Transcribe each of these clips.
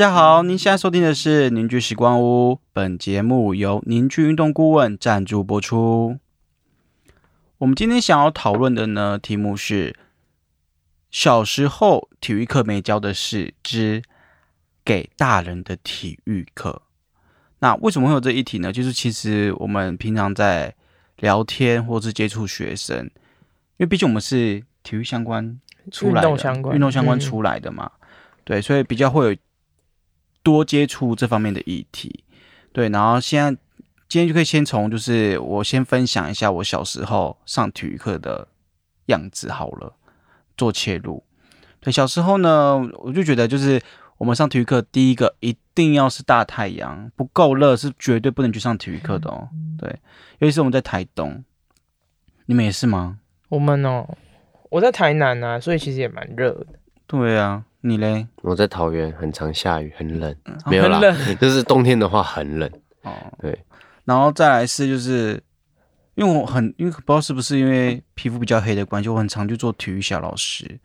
大家好，您现在收听的是凝聚时光屋，本节目由凝聚运动顾问赞助播出。我们今天想要讨论的呢，题目是小时候体育课没教的事之给大人的体育课。那为什么会有这一题呢？就是其实我们平常在聊天或是接触学生，因为毕竟我们是体育相关出来的，运动相关运动相关嗯出来的嘛，对，所以比较会有多接触这方面的议题。对，然后现在今天就可以先从就是我先分享一下我小时候上体育课的样子好了，做切入。对，小时候呢，我就觉得就是我们上体育课，第一个一定要是大太阳，不够热是绝对不能去上体育课的哦。对，尤其是我们在台东，你们也是吗？我们哦，我在台南啊，所以其实也蛮热的，对啊，你嘞？我在桃园，很常下雨，很冷，嗯没有啦很，冷。就是冬天的话很冷。哦，对，然后再来是就是，因为我很因为不知道是不是因为皮肤比较黑的关系，我很常去做体育小老师，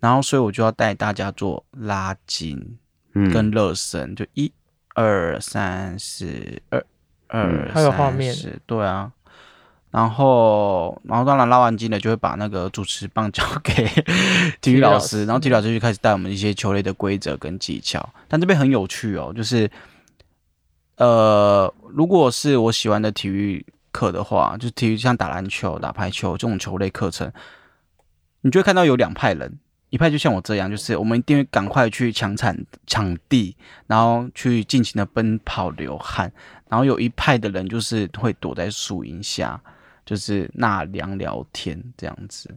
然后所以我就要带大家做拉筋嗯，跟热身，就一二三四二二嗯还有画面三四对啊。然后，然后当然拉完筋了，就会把那个主持棒交给 体育老师，然后体育老师就开始带我们一些球类的规则跟技巧。但这边很有趣哦，就是呃，如果是我喜欢的体育课的话，就体育像打篮球、打排球这种球类课程，你就会看到有两派人，一派就像我这样，就是我们一定会赶快去抢场场地，然后去尽情的奔跑流汗，然后有一派的人就是会躲在树荫下，就是纳凉聊天这样子。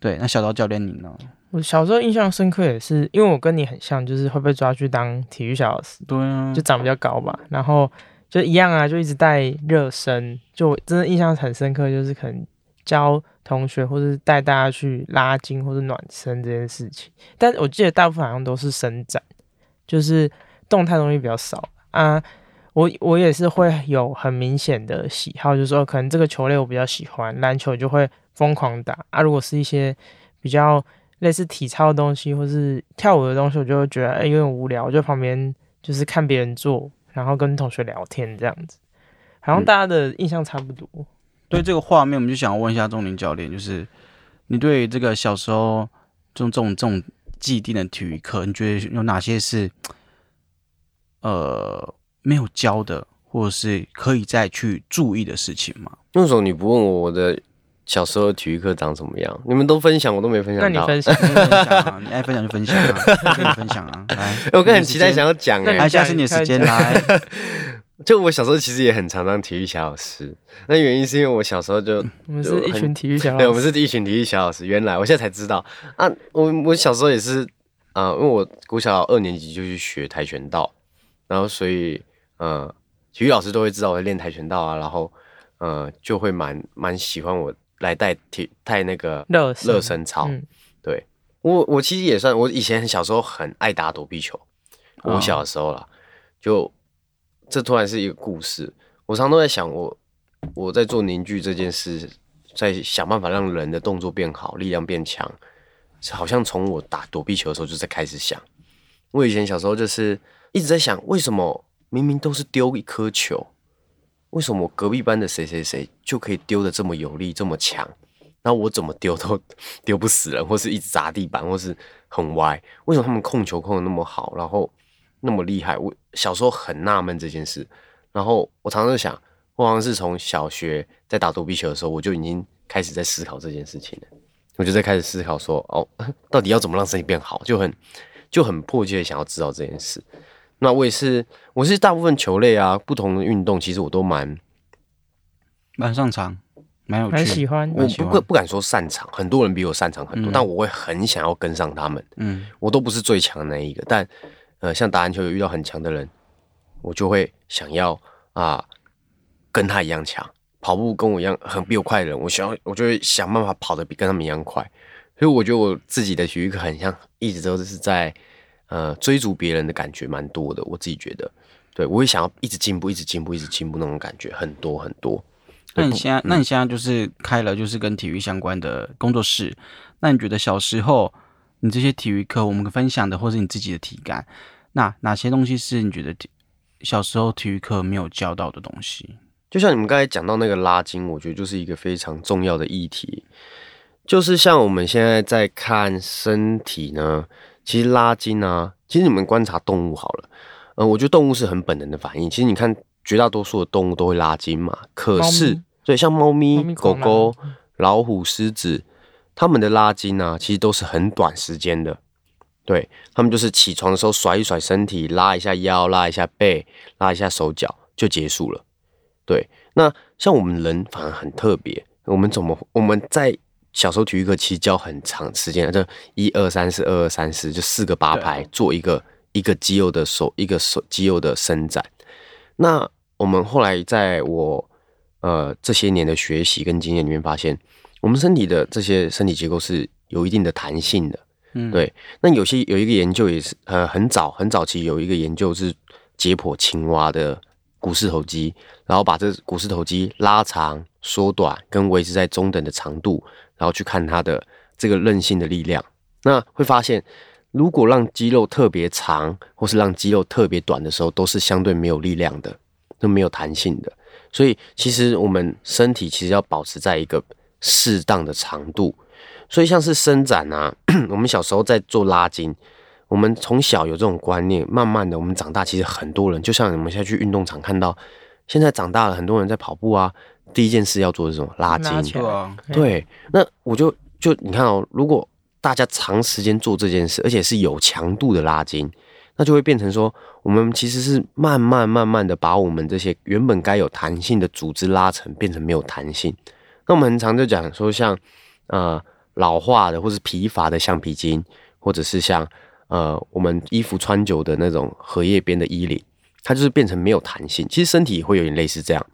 对，那小刀教练你呢？我小时候印象深刻也是，因为我跟你很像，就是会被抓去当体育小老师，对啊就长比较高吧，然后就一样啊，就一直带热身，就我真的印象很深刻，就是可能教同学或是带大家去拉筋或者暖身这件事情。但我记得大部分好像都是伸展，就是动态东西比较少啊。我我也是会有很明显的喜好，就是说可能这个球类我比较喜欢，篮球就会疯狂打啊。如果是一些比较类似体操的东西或是跳舞的东西，我就会觉得哎、有点无聊，我就旁边就是看别人做，然后跟同学聊天这样子，好像嗯大家的印象差不多。对这个画面，我们就想要问一下钟林教练，就是你对这个小时候这种这种这种既定的体育课，你觉得有哪些是呃没有教的，或者是可以再去注意的事情吗？为什么你不问我我的小时候的体育课长什么样？你们都分享，我都没分享到。你分享，分享啊，你爱分享就分享啊，我跟你分享啊，来，我刚很期待想要讲哎、来，现在是你的时间，来，就我小时候其实也很常当体育小老师，那原因是因为我小时候就我们是一群体育小老师，对，我们是一群体育小老师。原来我现在才知道啊，我我小时候也是啊、因为我国小二年级就去学跆拳道，然后所以呃，体育老师都会知道我在练跆拳道啊，然后呃就会蛮蛮喜欢我来带体带那个热身热身操。嗯对我我其实也算，我以前小时候很爱打躲避球，哦我小的时候啦，就这突然是一个故事，我常常都在想我我在做凝聚这件事，在想办法让人的动作变好，力量变强，好像从我打躲避球的时候就在开始想。我以前小时候就是一直在想，为什么明明都是丢一颗球，为什么我隔壁班的谁谁谁就可以丢的这么有力、这么强？然后我怎么丢都 丢不死人，或是一直砸地板，或是很歪。为什么他们控球控的那么好，然后那么厉害？我小时候很纳闷这件事。然后我常常想，我好像是从小学在打躲避球的时候，我就已经开始在思考这件事情了。我就在开始思考说，哦，到底要怎么让身体变好，就很就很迫切的想要知道这件事。那我也是，我是大部分球类啊，不同的运动，其实我都蛮蛮擅长，蛮有趣，蛮喜欢我不不敢说擅长，很多人比我擅长很多，嗯但我会很想要跟上他们。嗯，我都不是最强的那一个，但呃，像打篮球有遇到很强的人，我就会想要啊、跟他一样强。跑步跟我一样很比我快的人，我想要我就会想办法跑得比跟他们一样快。所以我觉得我自己的体育课很像一直都是在呃追逐别人的感觉蛮多的，我自己觉得，对我也想要一直进步，一直进步，一直进步那种感觉很多很多。那你现在，那你现在就是开了就是跟体育相关的工作室，那你觉得小时候你这些体育课我们分享的，或是你自己的体感，那哪些东西是你觉得体小时候体育课没有教到的东西？就像你们刚才讲到那个拉筋，我觉得就是一个非常重要的议题。就是像我们现在在看身体呢，其实拉筋啊，其实你们观察动物好了，呃，我觉得动物是很本能的反应。其实你看绝大多数的动物都会拉筋嘛，可是对像猫咪、狗狗、老虎、狮子，它们的拉筋啊，其实都是很短时间的。对，它们就是起床的时候甩一甩身体，拉一下腰，拉一下背，拉一下手脚就结束了。对，那像我们人反而很特别，我们怎么我们在小时候体育课其实教很长时间，就一二三四二二三四，就四个八拍做一个一个肌肉的手一个手肌肉的伸展。那我们后来在我呃这些年的学习跟经验里面发现，我们身体的这些身体结构是有一定的弹性的。嗯，对，那有些有一个研究也是，呃，很早很早期有一个研究是解剖青蛙的股四头肌，然后把这股四头肌拉长、缩短跟维持在中等的长度，然后去看它的这个韧性的力量。那会发现，如果让肌肉特别长，或是让肌肉特别短的时候，都是相对没有力量的，都没有弹性的。所以，其实我们身体其实要保持在一个适当的长度。所以像是伸展啊，我们小时候在做拉筋，我们从小有这种观念，慢慢的我们长大，其实很多人就像我们现在去运动场看到，现在长大了，很多人在跑步啊，第一件事要做的是什么？拉筋。对啊，对，那我就就你看哦，如果大家长时间做这件事，而且是有强度的拉筋，那就会变成说，我们其实是慢慢慢慢的把我们这些原本该有弹性的组织拉成变成没有弹性。那我们很常就讲说像，呃老化的或是疲乏的橡皮筋，或者是像呃我们衣服穿久的那种荷叶边的衣领，它就是变成没有弹性。其实身体也会有点类似这样，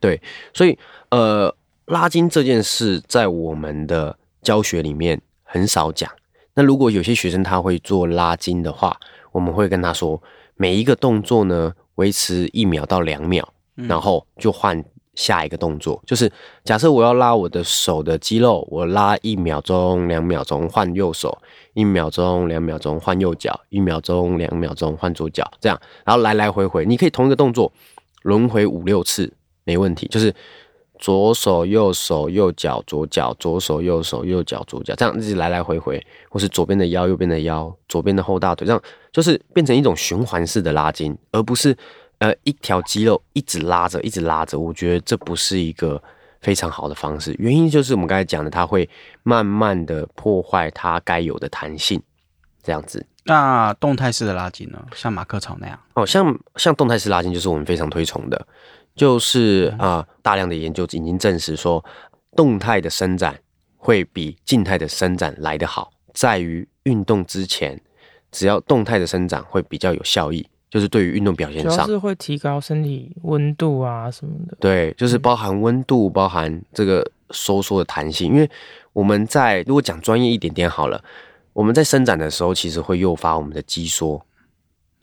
对，所以呃拉筋这件事在我们的教学里面很少讲。那如果有些学生他会做拉筋的话，我们会跟他说，每一个动作呢维持一秒到两秒，然后就换下一个动作。就是假设我要拉我的手的肌肉，我拉一秒钟、两秒钟换右手，一秒钟、两秒钟换右脚，一秒钟、两秒钟换左脚，这样，然后来来回回，你可以同一个动作轮回五六次，没问题。就是左手、右手、右脚、左脚、左手、右手、右脚、左脚，这样一直来来回回，或是左边的腰、右边的腰、左边的后大腿，这样就是变成一种循环式的拉筋，而不是呃一条肌肉一直拉着、一直拉着。我觉得这不是一个非常好的方式，原因就是我们刚才讲的，它会慢慢的破坏它该有的弹性，这样子。那动态式的拉筋呢？像马克草那样，哦，像像动态式拉筋就是我们非常推崇的，就是啊、大量的研究已经证实说，动态的伸展会比静态的伸展来得好，在于运动之前，只要动态的伸展会比较有效益，就是对于运动表现上，主要是会提高身体温度啊什么的。对，就是包含温度，包含这个收缩的弹性。因为我们在如果讲专业一点点好了，我们在伸展的时候，其实会诱发我们的肌缩。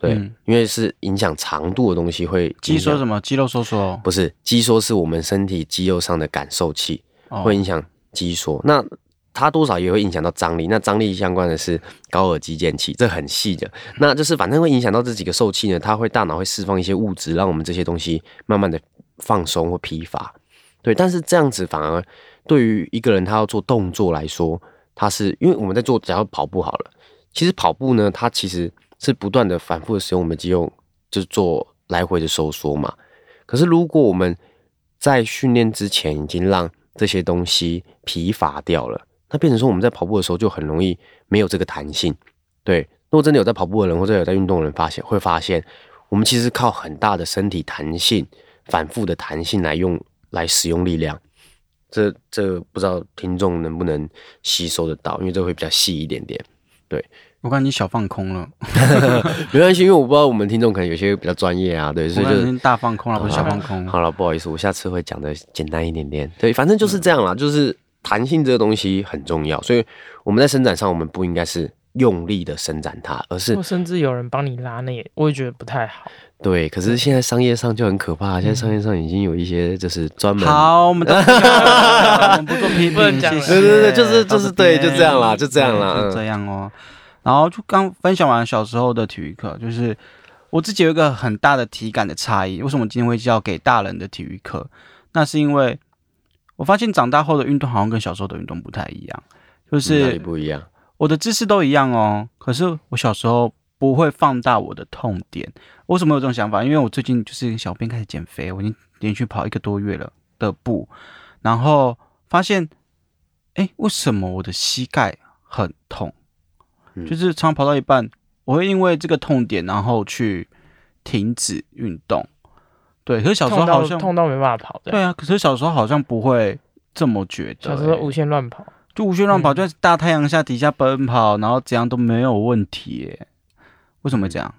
对，嗯因为是影响长度的东西会肌缩什么？肌肉收缩不是肌缩，是我们身体肌肉上的感受器，哦会影响肌缩。那它多少也会影响到张力。那张力相关的是高尔基腱器，这很细的。那就是反正会影响到这几个受器呢，它会大脑会释放一些物质，让我们这些东西慢慢的放松或疲乏。对，但是这样子反而对于一个人他要做动作来说，他是因为我们在做，假如跑步好了，其实跑步呢，它其实是不断的反复的使用我们肌肉，就做来回的收缩嘛。可是如果我们在训练之前已经让这些东西疲乏掉了，那变成说我们在跑步的时候就很容易没有这个弹性。对，如果真的有在跑步的人或者有在运动的人发现，会发现我们其实靠很大的身体弹性、反复的弹性来用来使用力量。这这不知道听众能不能吸收得到，因为这会比较细一点点。对我看你小放空了，没关系，因为我不知道我们听众可能有些比较专业啊，对，所以就是大放空了，不是小放空。好了，不好意思，我下次会讲的简单一点点。对，反正就是这样啦，就是弹性这个东西很重要，所以我们在伸展上，我们不应该是用力的伸展它，而是甚至有人帮你拉，那也我也觉得不太好。对。可是现在商业上就很可怕，现在商业上已经有一些就是专门。好，我们都我们不做批评。对对对就是就是对就这样啦就这样啦就这样哦。然后就刚分享完小时候的体育课，就是我自己有一个很大的体感的差异。为什么今天会叫给大人的体育课？那是因为我发现长大后的运动好像跟小时候的运动不太一样，就是不一样？我的姿势都一样哦，可是我小时候不会放大我的痛点。为什么有这种想法？因为我最近就是小便开始减肥，我已经连续跑一个多月了的步，然后发现，哎，为什么我的膝盖很痛？嗯就是常常跑到一半，我会因为这个痛点，然后去停止运动。对，可是小时候好像痛到没办法跑的，对啊，可是小时候好像不会这么觉得、欸小时候无限乱跑。就无限乱跑，嗯就在大太阳下底下奔跑，然后怎样都没有问题耶。为什么会这样？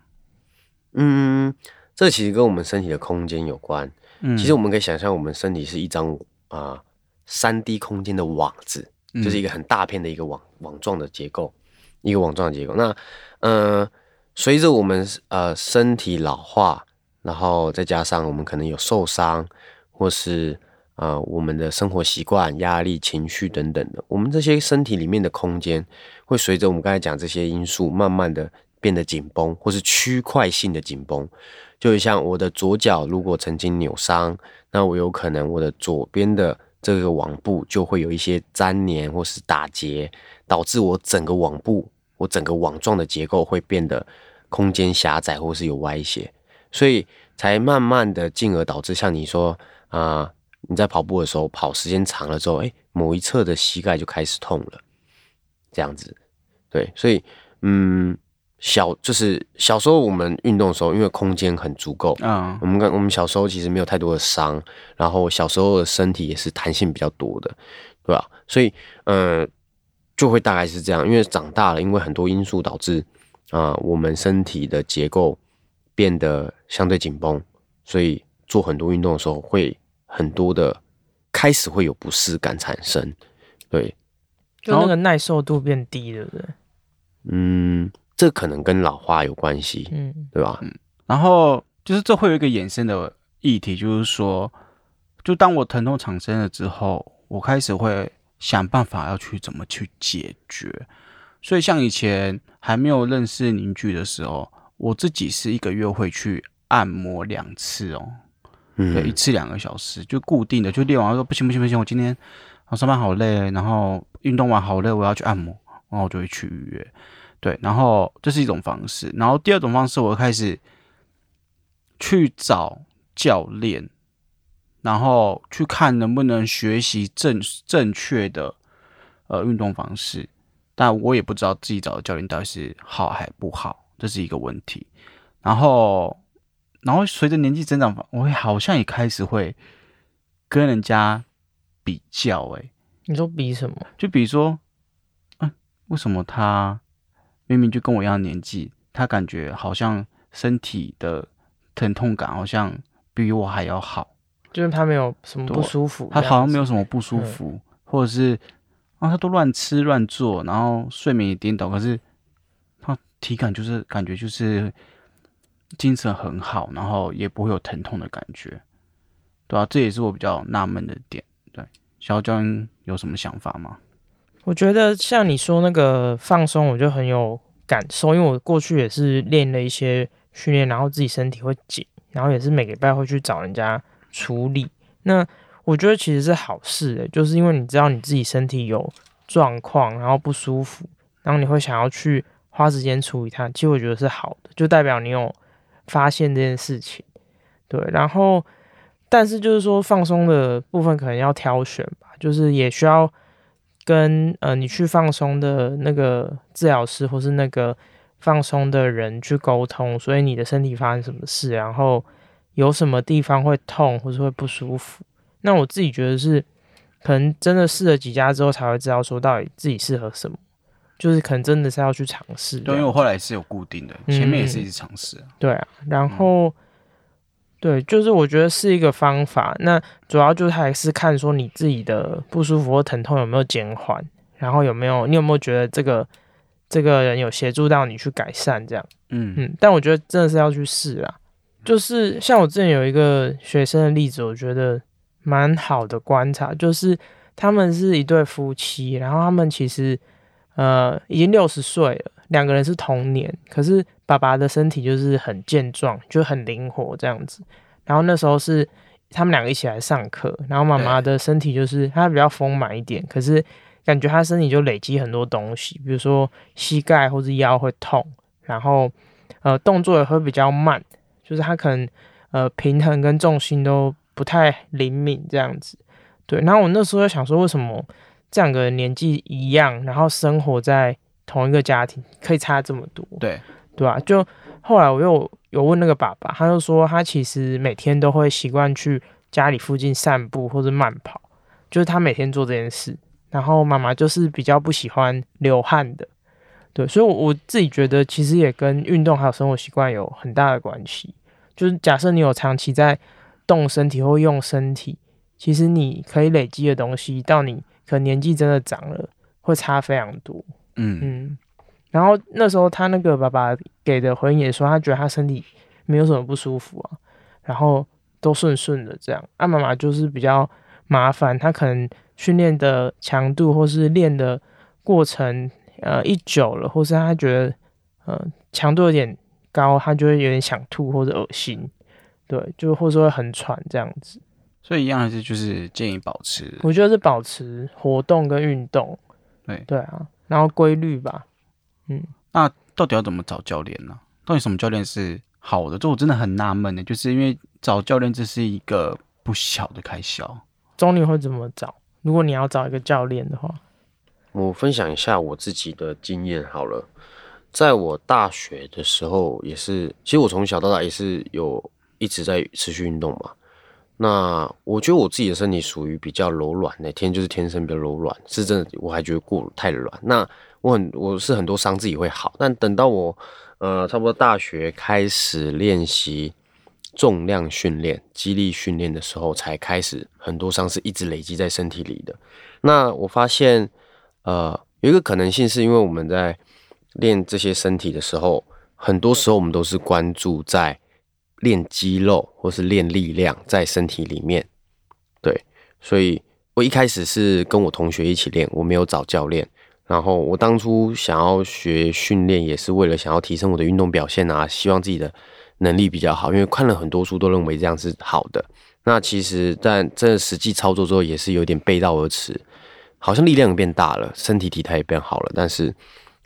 嗯，这其实跟我们身体的空间有关。嗯，其实我们可以想象，我们身体是一张啊三 D 空间的网子，嗯就是一个很大片的一个网网状的结构，一个网状结构。那呃，随着我们呃身体老化，然后再加上我们可能有受伤，或是呃我们的生活习惯、压力、情绪等等的，我们这些身体里面的空间会随着我们刚才讲这些因素，慢慢的变得紧绷，或是区块性的紧绷。就像我的左脚如果曾经扭伤，那我有可能我的左边的这个网部就会有一些粘连或是打结，导致我整个网部、我整个网状的结构会变得空间狭窄或是有歪斜，所以才慢慢的进而导致像你说啊、你在跑步的时候跑时间长了之后，哎，某一侧的膝盖就开始痛了，这样子，对，所以嗯。小就是小时候我们运动的时候，因为空间很足够，嗯我们跟我们小时候其实没有太多的伤，然后小时候的身体也是弹性比较多的，对吧？所以，呃，就会大概是这样。因为长大了，因为很多因素导致啊、我们身体的结构变得相对紧绷，所以做很多运动的时候会很多的开始会有不适感产生。对，就那个耐受度变低，对不对？嗯，这可能跟老化有关系，嗯，对吧？嗯然后就是这会有一个衍生的议题，就是说，就当我疼痛产生了之后，我开始会想办法要去怎么去解决。所以像以前还没有认识凝聚的时候，我自己是一个月会去按摩两次哦，嗯，对，一次两个小时，就固定的，就练完说不行不行不行，我今天我上班好累，然后运动完好累，我要去按摩，然后我就会去预约。对，然后这是一种方式，然后第二种方式，我开始去找教练，然后去看能不能学习正正确的呃运动方式，但我也不知道自己找的教练到底是好还不好，这是一个问题。然后，然后随着年纪增长，我会好像也开始会跟人家比较、欸，你说比什么？就比如说，嗯，为什么他明明就跟我一样年纪，他感觉好像身体的疼痛感好像比我还要好，就是他没有什么不舒服，他好像没有有。什么不舒服，或者是啊，他都乱吃乱做，然后睡眠也颠倒，可是他体感就是感觉就是精神很好，然后也不会有疼痛的感觉，对啊，这也是我比较纳闷的点。对，小教练有什么想法吗？我觉得像你说那个放松，我就很有感受，因为我过去也是练了一些训练，然后自己身体会紧，然后也是每个礼拜会去找人家处理。那我觉得其实是好事的，就是因为你知道你自己身体有状况，然后不舒服，然后你会想要去花时间处理它，其实我觉得是好的，就代表你有发现这件事情。对，然后但是就是说放松的部分可能要挑选吧，就是也需要跟呃你去放松的那个治疗师或是那个放松的人去沟通，所以你的身体发生什么事，然后有什么地方会痛或是会不舒服。那我自己觉得是，可能真的试了几家之后才会知道说到底自己适合什么，就是可能真的是要去尝试对，因。为我后来是有固定的，前面也是一直尝试啊。对啊，然后、对，就是我觉得是一个方法。那主要就是还是看说你自己的不舒服或疼痛有没有减缓，然后有没有你有没有觉得这个这个人有协助到你去改善这样。嗯嗯，但我觉得真的是要去试啊。就是像我之前有一个学生的例子，我觉得蛮好的观察，就是他们是一对夫妻，然后他们其实呃已经六十岁了，两个人是同年，可是爸爸的身体就是很健壮，就很灵活这样子。然后那时候是他们两个一起来上课，然后妈妈的身体就是她比较丰满一点，可是感觉她身体就累积很多东西，比如说膝盖或者腰会痛，然后呃动作也会比较慢，就是她可能呃平衡跟重心都不太灵敏这样子。对，然后我那时候就想说，为什么这两个人年纪一样，然后生活在同一个家庭，可以差这么多？对，对吧？就后来我又有问那个爸爸，他就说他其实每天都会习惯去家里附近散步或者慢跑，就是他每天做这件事。然后妈妈就是比较不喜欢流汗的，对，所以，我我自己觉得其实也跟运动还有生活习惯有很大的关系。就是假设你有长期在动身体或用身体。其实你可以累积的东西，到你可能年纪真的长了，会差非常多。嗯嗯。然后那时候他那个爸爸给的回应也说，他觉得他身体没有什么不舒服啊，然后都顺顺的这样。啊，妈妈就是比较麻烦，他可能训练的强度或是练的过程，呃，一久了，或是他觉得呃强度有点高，他就会有点想吐或者恶心，对，就或者会很喘这样子。所以一样还是就是建议保持，我觉得是保持活动跟运动，对对啊，然后规律吧，嗯，那到底要怎么找教练呢？到底什么教练是好的？这我真的很纳闷的，就是因为找教练这是一个不小的开销。中你会怎么找？如果你要找一个教练的话，我分享一下我自己的经验好了。在我大学的时候，也是，其实我从小到大也是有一直在持续运动嘛。那我觉得我自己的身体属于比较柔软的，天就是天生比较柔软，是真的，我还觉得过太软。那我很我是很多伤自己会好，但等到我呃差不多大学开始练习重量训练、肌力训练的时候，才开始很多伤是一直累积在身体里的。那我发现呃有一个可能性，是因为我们在练这些身体的时候，很多时候我们都是关注在。练肌肉或是练力量在身体里面，对，所以我一开始是跟我同学一起练，我没有找教练。然后我当初想要学训练，也是为了想要提升我的运动表现啊，希望自己的能力比较好。因为看了很多书，都认为这样是好的。那其实，但真的实际操作之后，也是有点背道而驰。好像力量变大了，身体体态也变好了，但是，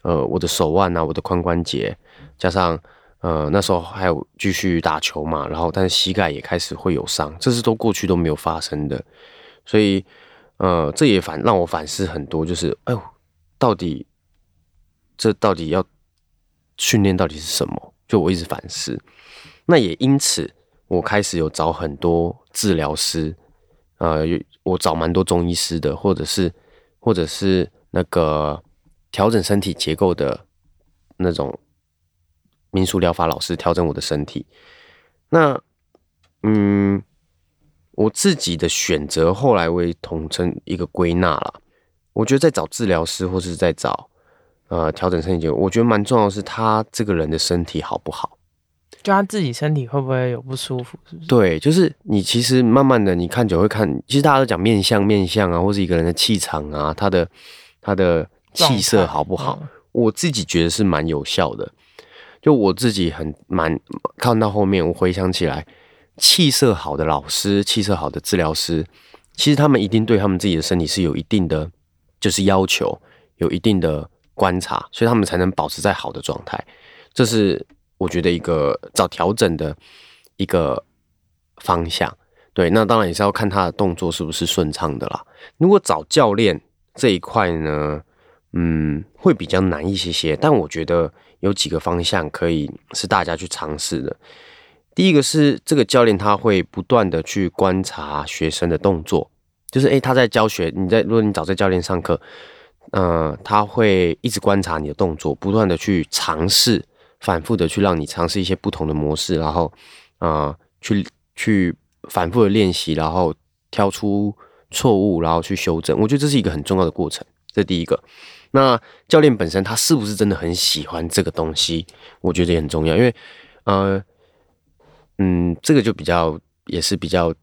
呃，我的手腕啊，我的髋关节，加上。呃，那时候还有继续打球嘛，然后但是膝盖也开始会有伤，这是都过去都没有发生的，所以呃，这也反让我反思很多，就是哎呦，到底这到底要训练到底是什么？就我一直反思，那也因此我开始有找很多治疗师，呃，我找蛮多中医师的，或者是或者是那个调整身体结构的那种。民俗疗法老师调整我的身体，那嗯，我自己的选择后来我也统称一个归纳了。我觉得在找治疗师或是在找呃调整身体结构，我觉得蛮重要的是他这个人的身体好不好，就他自己身体会不会有不舒服，是不是？对，就是你其实慢慢的你看久会看，其实大家都讲面相面相啊，或是一个人的气场啊，他的他的气色好不好，我自己觉得是蛮有效的。就我自己很蛮看到后面，我回想起来，气色好的老师、气色好的治疗师，其实他们一定对他们自己的身体是有一定的就是要求，有一定的观察，所以他们才能保持在好的状态。这是我觉得一个找调整的一个方向。对，那当然也是要看他的动作是不是顺畅的啦。如果找教练这一块呢，嗯，会比较难一些些，但我觉得。有几个方向可以是大家去尝试的。第一个是这个教练他会不断的去观察学生的动作，就是诶他在教学，你在如果你找这教练上课，呃他会一直观察你的动作，不断的去尝试，反复的去让你尝试一些不同的模式，然后呃去去反复的练习，然后挑出错误，然后去修正。我觉得这是一个很重要的过程，这第一个。那教练本身他是不是真的很喜欢这个东西？我觉得也很重要，因为，呃，嗯，这个就比较也是比较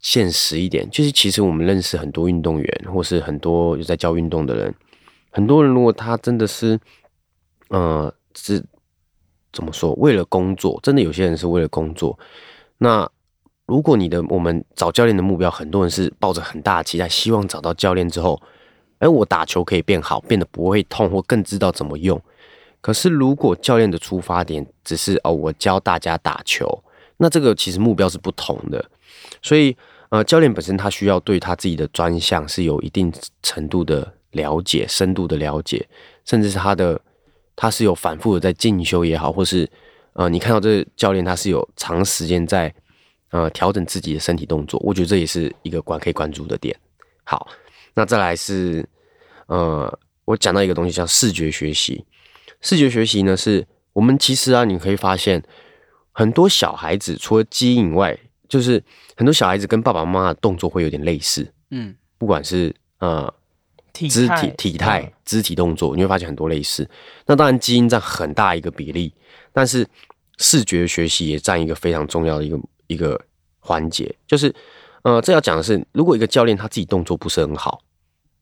现实一点。就是其实我们认识很多运动员，或是很多有在教运动的人，很多人如果他真的是呃，是怎么说？为了工作，真的有些人是为了工作。那如果你的我们找教练的目标，很多人是抱着很大的期待，希望找到教练之后，哎，我打球可以变好，变得不会痛，或更知道怎么用。可是如果教练的出发点只是哦，我教大家打球，那这个其实目标是不同的。所以，呃，教练本身他需要对他自己的专项是有一定程度的了解、深度的了解，甚至是他的他是有反复的在进修也好，或是呃，你看到这教练他是有长时间在。呃，调整自己的身体动作，我觉得这也是一个关可以关注的点。好，那再来是，呃，我讲到一个东西叫视觉学习。视觉学习呢，是我们其实啊，你可以发现很多小孩子除了基因以外，就是很多小孩子跟爸爸妈妈的动作会有点类似。嗯，不管是呃肢体体态、肢体动作，你会发现很多类似。那当然基因占很大一个比例，但是视觉学习也占一个非常重要的一个。一个环节就是，呃，这要讲的是，如果一个教练他自己动作不是很好，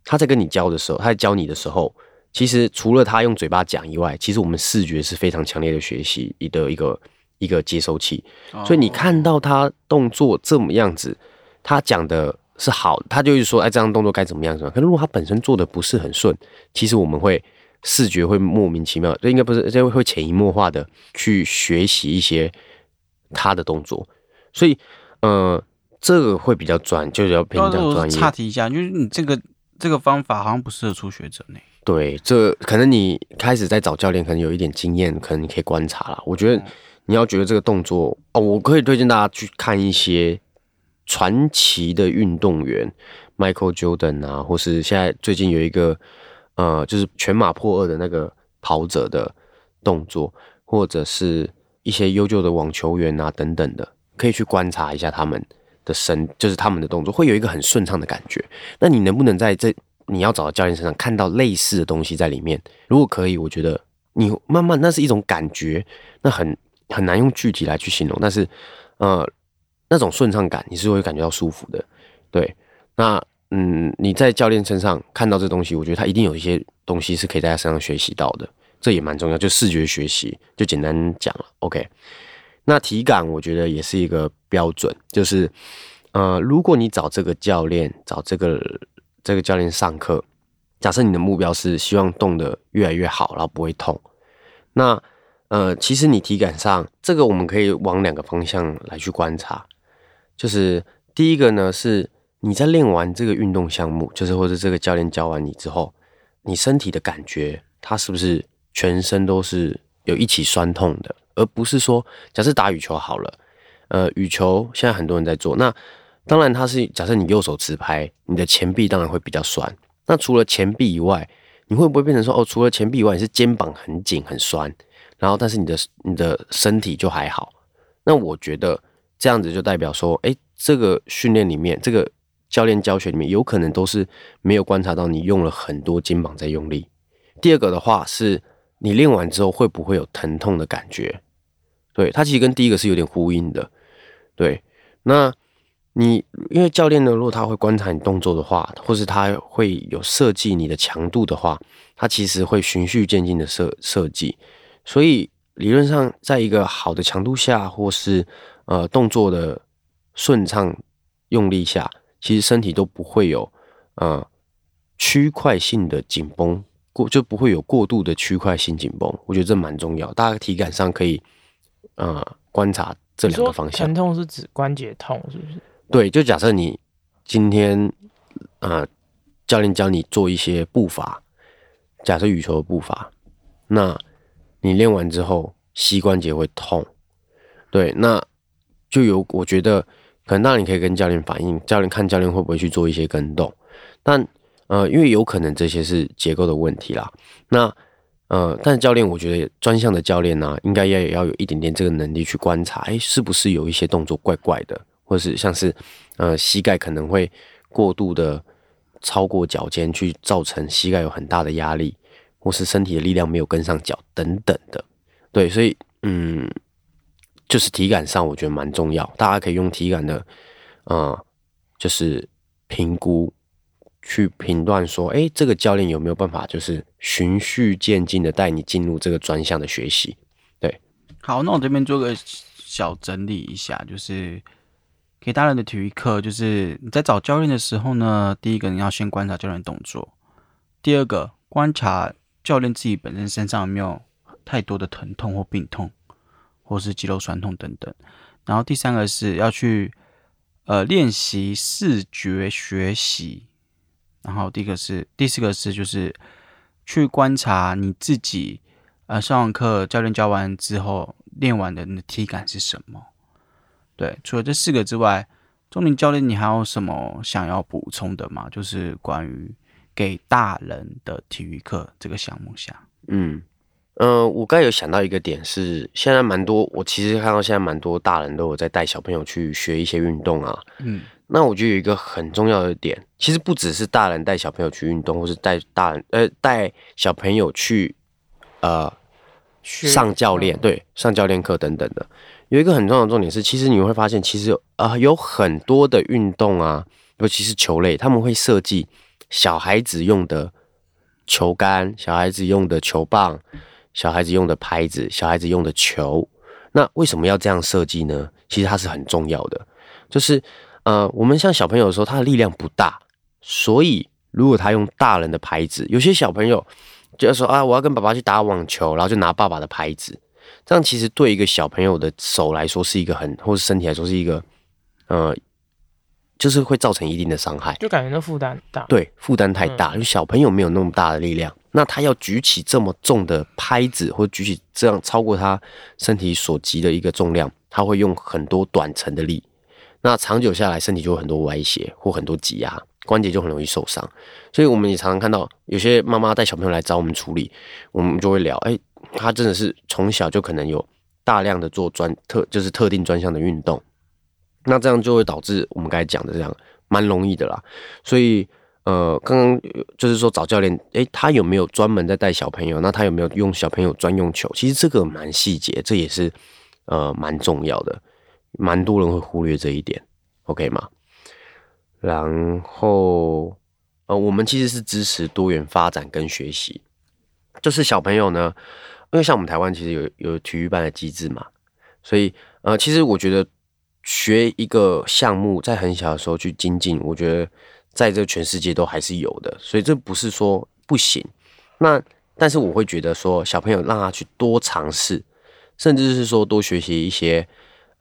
他在跟你教的时候，他在教你的时候，其实除了他用嘴巴讲以外，其实我们视觉是非常强烈的学习的一个一个接收器。所以你看到他动作这么样子，他讲的是好，他就是说，哎，这样动作该怎么样？怎么样？可如果他本身做的不是很顺，其实我们会视觉会莫名其妙，这应该不是，这会潜移默化的去学习一些他的动作。所以，呃，这个会比较专，就是要偏向专业。岔题一下，就是你这个这个方法好像不适合初学者呢。对，这可能你开始在找教练，可能有一点经验，可能你可以观察了。我觉得你要觉得这个动作哦，我可以推荐大家去看一些传奇的运动员，Michael Jordan 啊，或是现在最近有一个呃，就是全马破二的那个跑者的动作，或者是一些优秀的网球员啊等等的。可以去观察一下他们的身，就是他们的动作会有一个很顺畅的感觉。那你能不能在这你要找的教练身上看到类似的东西在里面？如果可以，我觉得你慢慢那是一种感觉，那很很难用具体来去形容。但是，呃，那种顺畅感你是会感觉到舒服的。对，那嗯，你在教练身上看到这东西，我觉得他一定有一些东西是可以在他身上学习到的，这也蛮重要。就视觉学习，就简单讲了。OK。那体感我觉得也是一个标准，就是，呃，如果你找这个教练，找这个这个教练上课，假设你的目标是希望动得越来越好，然后不会痛，那，呃，其实你体感上这个我们可以往两个方向来去观察，就是第一个呢是你在练完这个运动项目，就是或者这个教练教完你之后，你身体的感觉，它是不是全身都是有一起酸痛的？而不是说，假设打羽球好了，呃，羽球现在很多人在做。那当然，它是假设你右手持拍，你的前臂当然会比较酸。那除了前臂以外，你会不会变成说，哦，除了前臂以外，你是肩膀很紧很酸，然后但是你的你的身体就还好？那我觉得这样子就代表说，哎，这个训练里面，这个教练教学里面，有可能都是没有观察到你用了很多肩膀在用力。第二个的话是，你练完之后会不会有疼痛的感觉？对，它其实跟第一个是有点呼应的。对，那你因为教练呢，如果他会观察你动作的话，或是他会有设计你的强度的话，他其实会循序渐进的设设计。所以理论上，在一个好的强度下，或是呃动作的顺畅用力下，其实身体都不会有呃区块性的紧绷过，就不会有过度的区块性紧绷。我觉得这蛮重要，大家体感上可以。呃，观察这两个方向。疼痛是指关节痛，是不是？对，就假设你今天呃，教练教你做一些步伐，假设羽球的步伐，那你练完之后膝关节会痛，对，那就有我觉得可能那你可以跟教练反映，教练看教练会不会去做一些跟动，但呃，因为有可能这些是结构的问题啦，那。呃，但是教练，我觉得专项的教练呢，应该要也要有一点点这个能力去观察，哎，是不是有一些动作怪怪的，或是像是呃膝盖可能会过度的超过脚尖，去造成膝盖有很大的压力，或是身体的力量没有跟上脚等等的。对，所以嗯，就是体感上我觉得蛮重要，大家可以用体感的呃，就是评估去评断说，哎，这个教练有没有办法，就是循序渐进的带你进入这个专项的学习。对，好，那我这边做个小整理一下，就是给大人的体育课，就是你在找教练的时候呢，第一个你要先观察教练动作，第二个观察教练自己本身身上有没有太多的疼痛或病痛，或是肌肉酸痛等等，然后第三个是要去呃练习视觉学习。然后第一个是，第四个是，就是去观察你自己，呃，上完课教练教完之后练完的你的体感是什么？对，除了这四个之外，钟林教练，你还有什么想要补充的吗？就是关于给大人的体育课这个项目下，嗯呃，我刚有想到一个点是，现在蛮多，我其实看到现在蛮多大人都有在带小朋友去学一些运动啊，嗯。那我觉得有一个很重要的点，其实不只是大人带小朋友去运动，或是带大人呃带小朋友去呃上教练对上教练课等等的，有一个很重要的重点是，其实你会发现，其实啊有很多的运动啊，尤其是球类，他们会设计小孩子用的球杆、小孩子用的球棒、小孩子用的拍子、小孩子用的球。那为什么要这样设计呢？其实它是很重要的，就是。呃，我们像小朋友的时候，他的力量不大，所以如果他用大人的拍子，有些小朋友就要说啊，我要跟爸爸去打网球，然后就拿爸爸的拍子，这样其实对一个小朋友的手来说是一个很，或者身体来说是一个，呃，就是会造成一定的伤害，就感觉那负担大，对，负担太大，因为小朋友没有那么大的力量，那他要举起这么重的拍子，或举起这样超过他身体所及的一个重量，他会用很多短程的力。那长久下来，身体就有很多歪斜或很多挤压，关节就很容易受伤。所以我们也常常看到有些妈妈带小朋友来找我们处理，我们就会聊，哎，他真的是从小就可能有大量的做专特，就是特定专项的运动，那这样就会导致我们刚才讲的这样，蛮容易的啦。所以，呃，刚刚就是说找教练，哎，他有没有专门在带小朋友？那他有没有用小朋友专用球？其实这个蛮细节，这也是呃蛮重要的。蛮多人会忽略这一点，OK 吗？然后，呃，我们其实是支持多元发展跟学习，就是小朋友呢，因为像我们台湾其实有有体育班的机制嘛，所以，呃，其实我觉得学一个项目在很小的时候去精进，我觉得在这全世界都还是有的，所以这不是说不行。那但是我会觉得说，小朋友让他去多尝试，甚至是说多学习一些。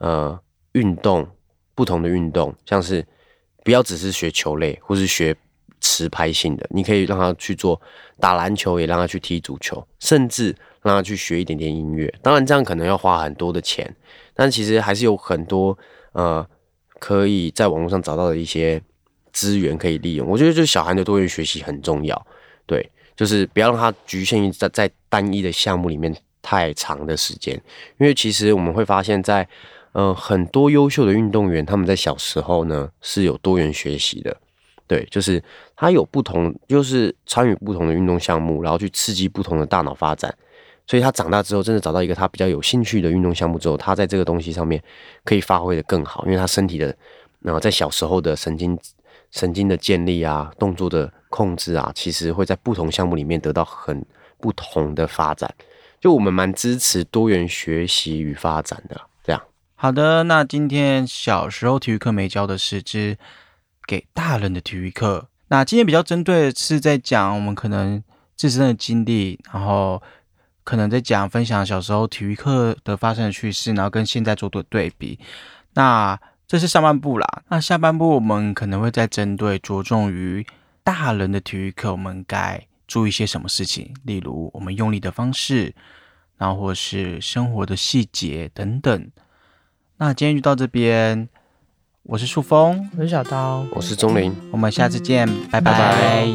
呃，运动不同的运动，像是不要只是学球类，或是学持拍性的，你可以让他去做打篮球，也让他去踢足球，甚至让他去学一点点音乐。当然，这样可能要花很多的钱，但其实还是有很多呃，可以在网络上找到的一些资源可以利用。我觉得，就小孩的多元学习很重要，对，就是不要让他局限于在在单一的项目里面太长的时间，因为其实我们会发现，在呃，很多优秀的运动员，他们在小时候呢是有多元学习的，对，就是他有不同，就是参与不同的运动项目，然后去刺激不同的大脑发展，所以他长大之后，真的找到一个他比较有兴趣的运动项目之后，他在这个东西上面可以发挥的更好，因为他身体的，然后在小时候的神经神经的建立啊，动作的控制啊，其实会在不同项目里面得到很不同的发展，就我们蛮支持多元学习与发展的。这样。好的，那今天小时候体育课没教的是之给大人的体育课。那今天比较针对的是在讲我们可能自身的经历，然后可能在讲分享小时候体育课的发生的趣事，然后跟现在做的对比。那这是上半部啦，那下半部我们可能会再针对着重于大人的体育课，我们该注意些什么事情，例如我们用力的方式，然后或是生活的细节等等。那今天就到这边，我是树峰，我是小刀，我是钟林，我们下次见，拜拜。